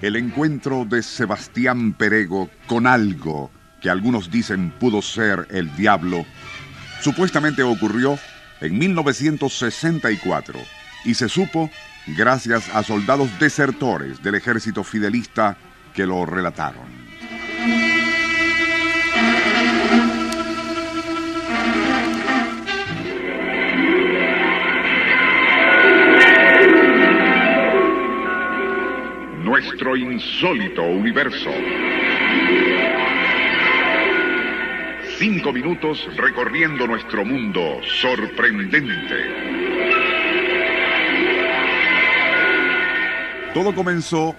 El encuentro de Sebastián Perego con algo que algunos dicen pudo ser el diablo supuestamente ocurrió en 1964 y se supo gracias a soldados desertores del ejército fidelista que lo relataron. Nuestro insólito universo. Cinco minutos recorriendo nuestro mundo sorprendente. Todo comenzó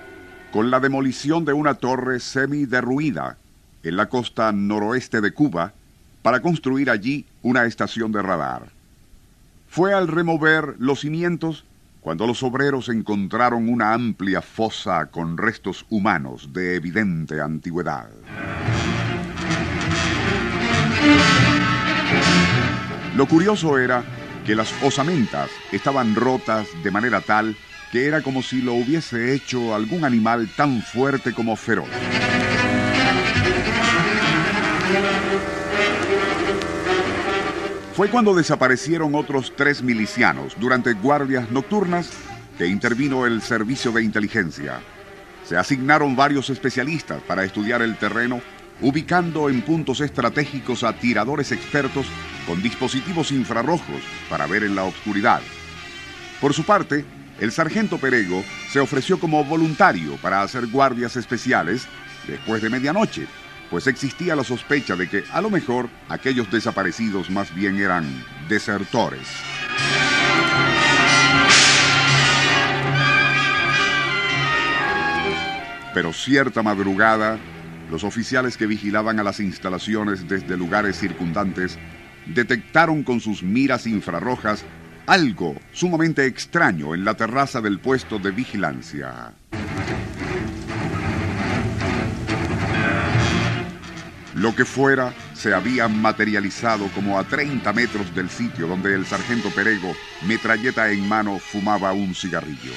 con la demolición de una torre semi-derruida en la costa noroeste de Cuba para construir allí una estación de radar. Fue al remover los cimientos cuando los obreros encontraron una amplia fosa con restos humanos de evidente antigüedad. Lo curioso era que las osamentas estaban rotas de manera tal que era como si lo hubiese hecho algún animal tan fuerte como feroz. Fue cuando desaparecieron otros tres milicianos durante guardias nocturnas que intervino el servicio de inteligencia. Se asignaron varios especialistas para estudiar el terreno ubicando en puntos estratégicos a tiradores expertos con dispositivos infrarrojos para ver en la oscuridad. Por su parte, el sargento Perego se ofreció como voluntario para hacer guardias especiales después de medianoche, pues existía la sospecha de que a lo mejor aquellos desaparecidos más bien eran desertores. Pero cierta madrugada, los oficiales que vigilaban a las instalaciones desde lugares circundantes detectaron con sus miras infrarrojas algo sumamente extraño en la terraza del puesto de vigilancia. Lo que fuera se había materializado como a 30 metros del sitio donde el sargento Perego, metralleta en mano, fumaba un cigarrillo.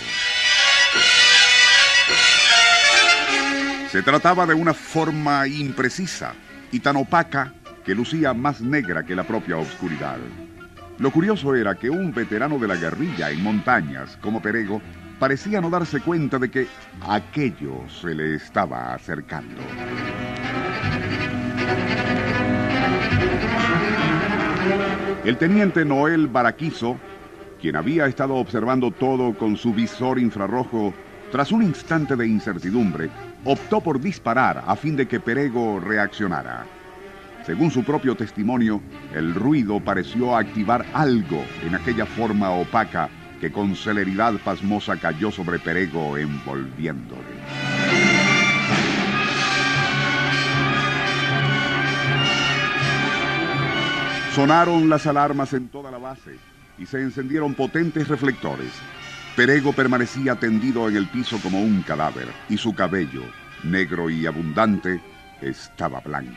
Se trataba de una forma imprecisa y tan opaca que lucía más negra que la propia oscuridad. Lo curioso era que un veterano de la guerrilla en montañas como Perego parecía no darse cuenta de que aquello se le estaba acercando. El teniente Noel Baraquizo, quien había estado observando todo con su visor infrarrojo, tras un instante de incertidumbre, optó por disparar a fin de que Perego reaccionara. Según su propio testimonio, el ruido pareció activar algo en aquella forma opaca que con celeridad pasmosa cayó sobre Perego envolviéndole. Sonaron las alarmas en toda la base y se encendieron potentes reflectores. Perego permanecía tendido en el piso como un cadáver y su cabello, negro y abundante, estaba blanco.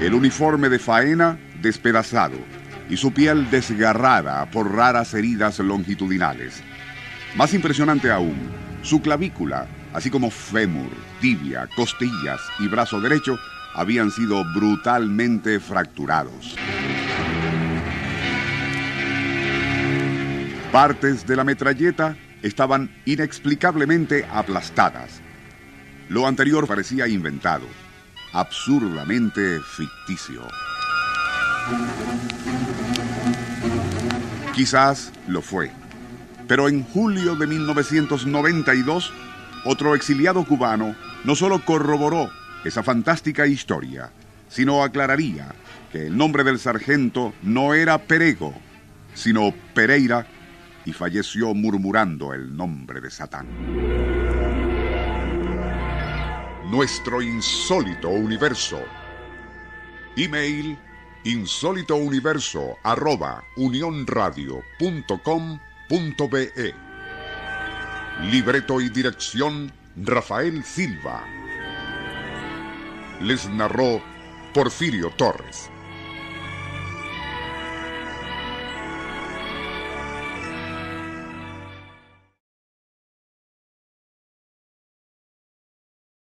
El uniforme de faena despedazado y su piel desgarrada por raras heridas longitudinales. Más impresionante aún, su clavícula, así como fémur, tibia, costillas y brazo derecho, habían sido brutalmente fracturados. Partes de la metralleta estaban inexplicablemente aplastadas. Lo anterior parecía inventado, absurdamente ficticio. Quizás lo fue, pero en julio de 1992, otro exiliado cubano no solo corroboró esa fantástica historia, sino aclararía que el nombre del sargento no era Perego, sino Pereira, y falleció murmurando el nombre de Satán. Nuestro insólito universo. Email insólitouniverso arroba Libreto y dirección Rafael Silva. Les narró Porfirio Torres.